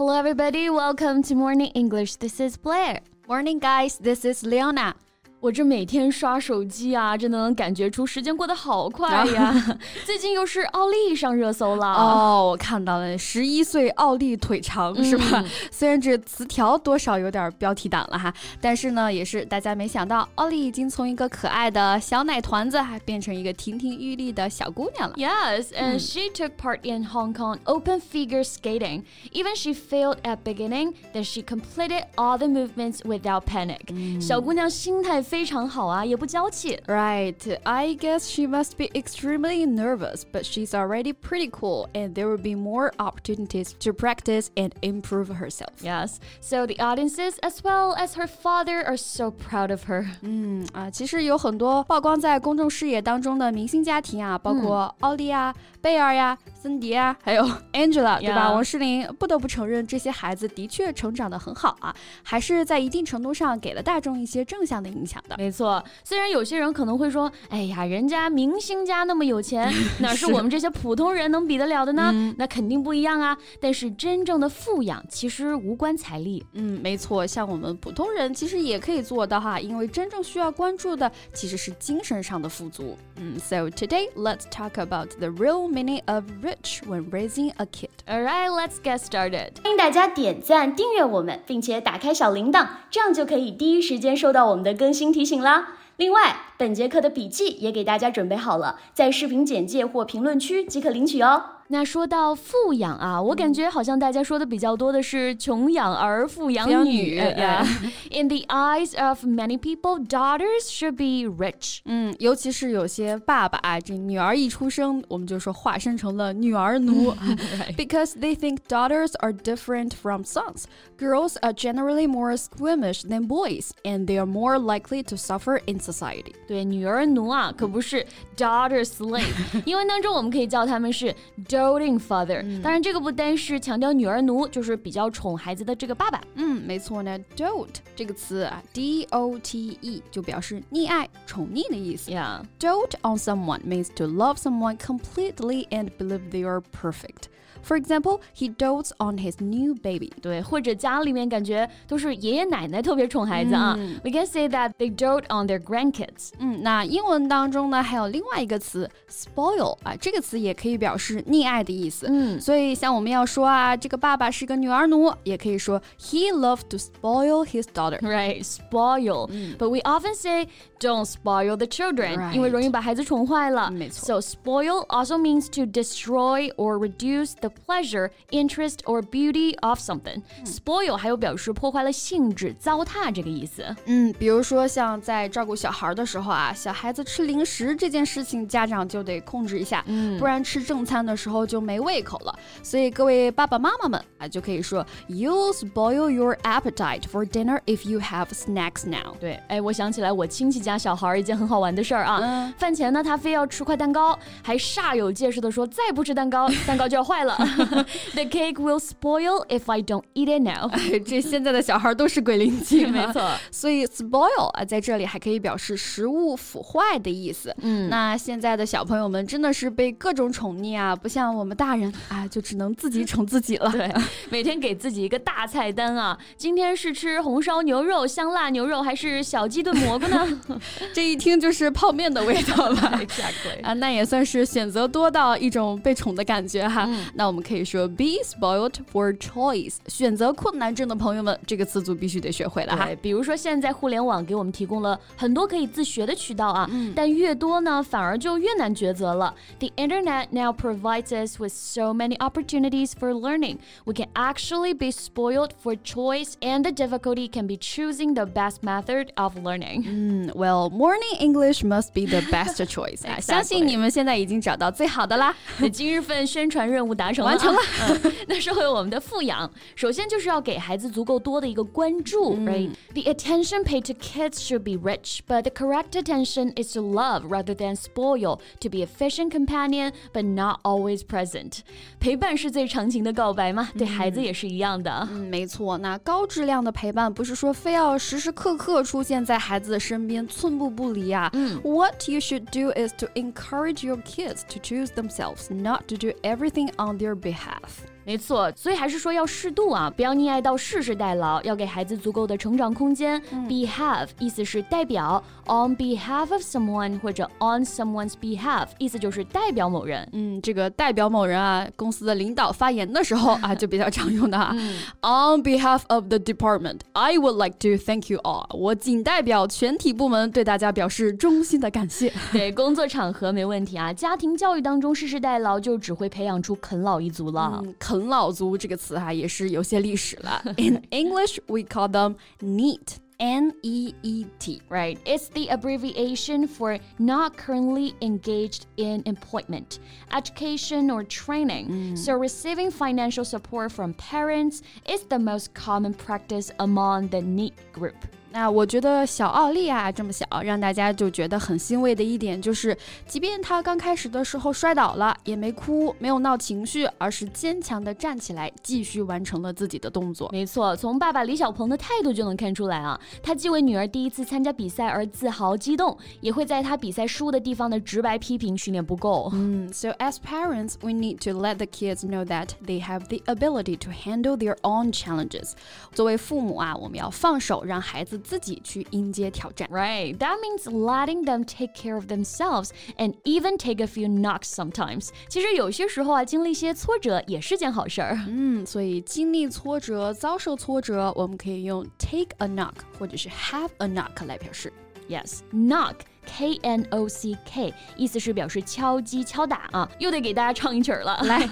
Hello, everybody. Welcome to Morning English. This is Blair. Morning, guys. This is Leona. 我这每天刷手机啊，真的能感觉出时间过得好快呀！最近又是奥利上热搜了哦，我看到了，十一岁奥利腿长是吧？虽然这词条多少有点标题党了哈，但是呢，也是大家没想到，奥利已经从一个可爱的小奶团子，还变成一个亭亭玉立的小姑娘了。Yes, and she took part in Hong Kong open figure skating. Even she failed at beginning, then she completed all the movements without panic. 小姑娘心态。Right, I guess she must be extremely nervous, but she's already pretty cool, and there will be more opportunities to practice and improve herself. Yes, so the audiences as well as her father are so proud of her. 嗯啊，其实有很多曝光在公众视野当中的明星家庭啊，包括奥莉啊、贝尔呀。森迪啊，还有 Angela，对吧？王诗龄不得不承认，这些孩子的确成长得很好啊，还是在一定程度上给了大众一些正向的影响的。没错，虽然有些人可能会说：“哎呀，人家明星家那么有钱，哪是我们这些普通人能比得了的呢？”那肯定不一样啊。但是真正的富养其实无关财力。嗯，没错，像我们普通人其实也可以做到哈，因为真正需要关注的其实是精神上的富足。嗯，So today let's talk about the real meaning of rich when raising a kid. All right, let's get started. 欢迎大家点赞、订阅我们，并且打开小铃铛，这样就可以第一时间收到我们的更新。提醒啦！另外，本节课的笔记也给大家准备好了，在视频简介或评论区即可领取哦。那说到富养啊，我感觉好像大家说的比较多的是穷养儿，富养女。In the eyes of many people, daughters should be rich。嗯，尤其是有些爸爸啊，这女儿一出生，我们就说化身成了女儿奴。Because they think daughters are different from sons. Girls are generally more squeamish than boys, and they are more likely to suffer in society. 对，女儿奴啊，可不是 daughter slave。英文当中我们可以叫他们是。 doting father，、嗯、当然这个不单是强调女儿奴，就是比较宠孩子的这个爸爸。嗯，没错呢。dote 这个词啊，d o t e 就表示溺爱、宠溺的意思。Yeah. Dote on someone means to love someone completely and believe they are perfect. For example, he dotes on his new baby. 对，或者家里面感觉都是爷爷奶奶特别宠孩子啊。嗯、We can say that they dote on their grandkids. 嗯，那英文当中呢，还有另外一个词 spoil 啊，这个词也可以表示溺爱的意思。嗯，所以像我们要说啊，这个爸爸是个女儿奴，也可以说 he loved to spoil his daughter. Right, spoil. But we often say don't spoil the children，因为容易把孩子宠坏了。没错。So spoil also means to destroy or reduce the pleasure, interest, or beauty of something. Spoil 还有表示破坏了性质、糟蹋这个意思。嗯，比如说像在照顾小孩的时候啊，小孩子吃零食这件事情，家长就得控制一下，不然吃正餐的时候就没胃口了。所以各位爸爸妈妈们啊，就可以说 You'll spoil your appetite for dinner if you have snacks now。对，哎，我想起来我亲戚家小孩一件很好玩的事儿啊，饭前呢他非要吃块蛋糕，还煞有介事的说再不吃蛋糕，蛋糕就要坏了。The cake will spoil if I don't eat it now。这现在的小孩都是鬼灵精，没错。所以 spoil 啊，在这里还可以表示食物腐坏的意思。嗯，那现在的小朋友们真的是被各种宠溺啊，不像我们大人啊，就只能自己宠自己了。对，每天给自己一个大菜单啊，今天是吃红烧牛肉、香辣牛肉，还是小鸡炖蘑菇呢？这一听就是泡面的味道了。Exactly 啊，那也算是选择多到一种被宠的感觉哈。那我们可以说 be spoiled for choice，选择困难症的朋友们，这个词组必须得学会了哈。比如说现在互联网给我们提供了很多可以自学的渠道啊，但越多呢，反而就越难抉择了。The internet now provides us with so many opportunities for learning. We can actually be spoiled for choice, and the difficulty can be choosing the best method of learning. 嗯，Well, morning English must be the best choice. 相信你们现在已经找到最好的啦。今日份宣传任务达。 完成了。那说回我们的富养，首先就是要给孩子足够多的一个关注，right? The attention paid to kids should be rich, but the correct attention is to love rather than spoil, to be efficient companion, but not always present. 陪伴是最长情的告白嘛，对孩子也是一样的。嗯，没错。那高质量的陪伴不是说非要时时刻刻出现在孩子的身边，寸步不离啊。嗯，What you should do is to encourage your kids to choose themselves, not to do everything on their behalf. 没错，所以还是说要适度啊，不要溺爱到世世代劳，要给孩子足够的成长空间。Behave 意思是代表，on behalf of someone 或者 on someone's behalf 意思就是代表某人。嗯，这个代表某人啊，公司的领导发言的时候啊，就比较常用的哈。On behalf of the department, I would like to thank you all。我仅代表全体部门对大家表示衷心的感谢。对，工作场合没问题啊，家庭教育当中世世代劳就只会培养出啃老一族了。啃老族这个词哈，也是有些历史了。In English, we call them NEET. N E E T, right? It's the abbreviation for not currently engaged in employment, education, or training. Mm. So, receiving financial support from parents is the most common practice among the NEET group. 那我觉得小奥利啊这么小，让大家就觉得很欣慰的一点就是，即便他刚开始的时候摔倒了，也没哭，没有闹情绪，而是坚强的站起来，继续完成了自己的动作。没错，从爸爸李小鹏的态度就能看出来啊，他既为女儿第一次参加比赛而自豪激动，也会在他比赛输的地方的直白批评训练不够。嗯，So as parents, we need to let the kids know that they have the ability to handle their own challenges。作为父母啊，我们要放手，让孩子。自己去迎接挑战。Right, that means letting them take care of themselves and even take a few knocks sometimes. 其实有些时候啊，经历一些挫折也是件好事儿。嗯，所以经历挫折、遭受挫折，我们可以用 take a knock 或者是 have a knock 来表示。 Yes, knock K N O C K，意思是表示敲击、敲打啊，又得给大家唱一曲了。来，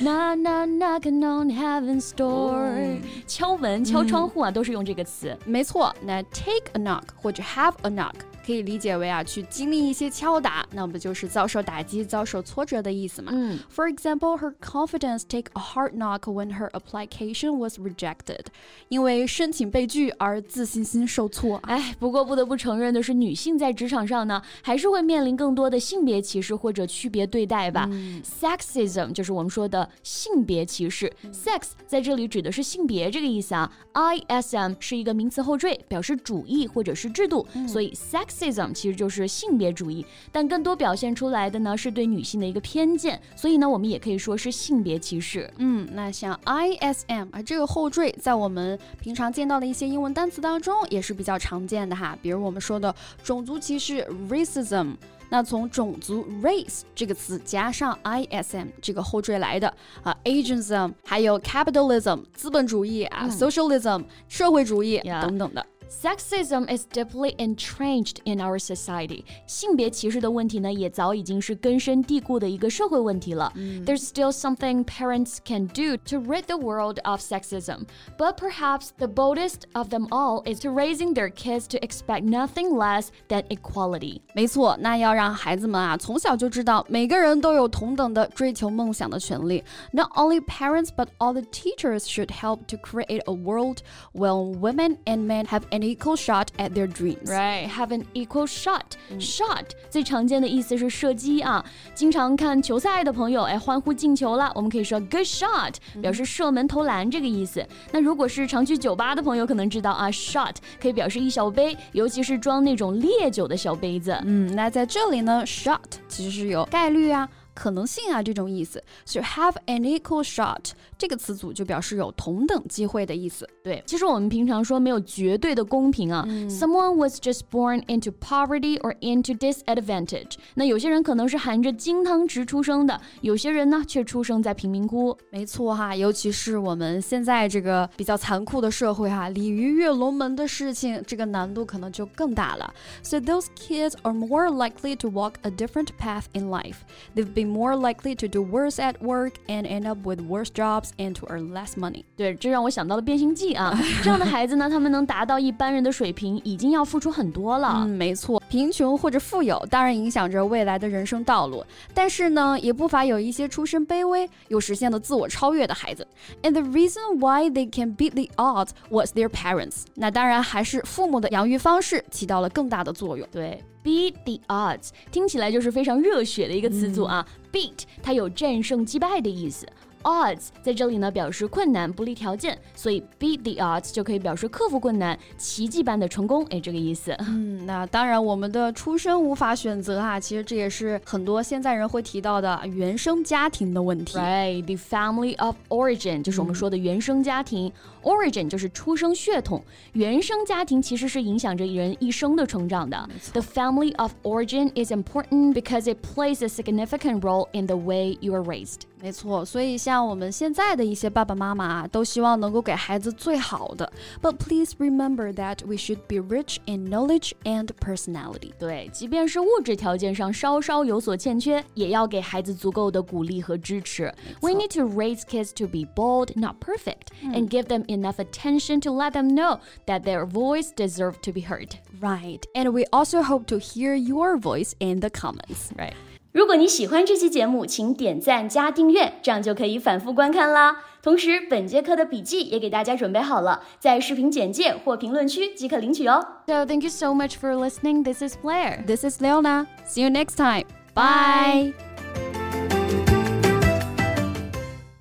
knock knock knocking on heaven's door，敲门、敲窗户啊，都是用这个词。没错，那 take a knock 或者 have a knock。 可以理解为啊，去经历一些敲打，那不就是遭受打击、遭受挫折的意思吗？嗯。For example, her confidence take a hard knock when her application was rejected，因为申请被拒而自信心受挫。哎，不过不得不承认的是，女性在职场上呢，还是会面临更多的性别歧视或者区别对待吧。Sexism 就是我们说的性别歧视。Sex 在这里指的是性别这个意思啊。ISM 是一个名词后缀，表示主义或者是制度，所以 sex。Sexism 其实就是性别主义，但更多表现出来的呢是对女性的一个偏见，所以呢我们也可以说是性别歧视。嗯，那像 ISM 啊这个后缀，在我们平常见到的一些英文单词当中也是比较常见的哈，比如我们说的种族歧视 racism，那从种族 race 这个词加上 ISM 这个后缀来的啊，ageism，还有 capitalism 资本主义啊，socialism 社会主义等等的。Sexism is deeply entrenched in our society. 性别歧视的问题呢，也早已经是根深蒂固的一个社会问题了。Mm. There's still something parents can do to rid the world of sexism, but perhaps the boldest of them all is to raising their kids to expect nothing less than equality. 没错，那要让孩子们啊从小就知道每个人都有同等的追求梦想的权利。Not only parents but all the teachers should help to create a world where women and men have an equal shot at their dreams. Right, have an equal shot. Shot 最常见的意思是射击啊。经常看球赛的朋友，哎，欢呼进球了，我们可以说 good shot，表示射门投篮这个意思。那如果是常去酒吧的朋友，可能知道啊，shot 可以表示一小杯，尤其是装那种烈酒的小杯子。嗯，那在这里呢，shot 其实是有概率啊。可能性啊这种意思，是 have an equal shot 这个词组就表示有同等机会的意思。对，其实我们平常说没有绝对的公平啊。Someone was just born into poverty or into disadvantage。那有些人可能是含着金汤匙出生的，有些人呢却出生在贫民窟。没错哈，尤其是我们现在这个比较残酷的社会哈，鲤鱼跃龙门的事情，这个难度可能就更大了。So those kids are more likely to walk a different path in life. They've been more likely to do worse at work and end up with worse jobs and to earn less money。对，这让我想到了《变形记》啊，这样的孩子呢，他们能达到一般人的水平，已经要付出很多了。嗯，没错， 贫穷或者富有当然影响着未来的人生道路，但是呢，也不乏有一些出身卑微又实现了自我超越的孩子。And the reason why they can beat the odds was their parents。那当然还是父母的养育方式起到了更大的作用。对。Beat the odds，听起来就是非常热血的一个词组啊。Beat 它有战胜、击败的意思。odds 在这里呢表示困难、不利条件，所以 beat the odds 就可以表示克服困难、奇迹般的成功，哎，这个意思。嗯，那当然，我们的出生无法选择啊，其实这也是很多现在人会提到的原生家庭的问题。Right, the family of origin 就是我们说的原生家庭。Origin 就是出生血统，原生家庭其实是影响着人一生的成长的。The family of origin is important because it plays a significant role in the way you are raised. 没错，所以像我们现在的一些爸爸妈妈啊，都希望能够给孩子最好的。But please remember that we should be rich in knowledge and personality。对，即便是物质条件上稍稍有所欠缺，也要给孩子足够的鼓励和支持。We need to raise kids to be bold, not perfect, and give them enough attention to let them know that their voice deserves to be heard. Right, and we also hope to hear your voice in the comments. Right. 如果你喜欢这期节目，请点赞加订阅，这样就可以反复观看啦。同时，本节课的笔记也给大家准备好了，在视频简介或评论区即可领取哦。So thank you so much for listening. This is Blair. This is Leona. See you next time. Bye.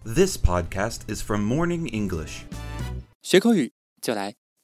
This podcast is from Morning English. 学口语就来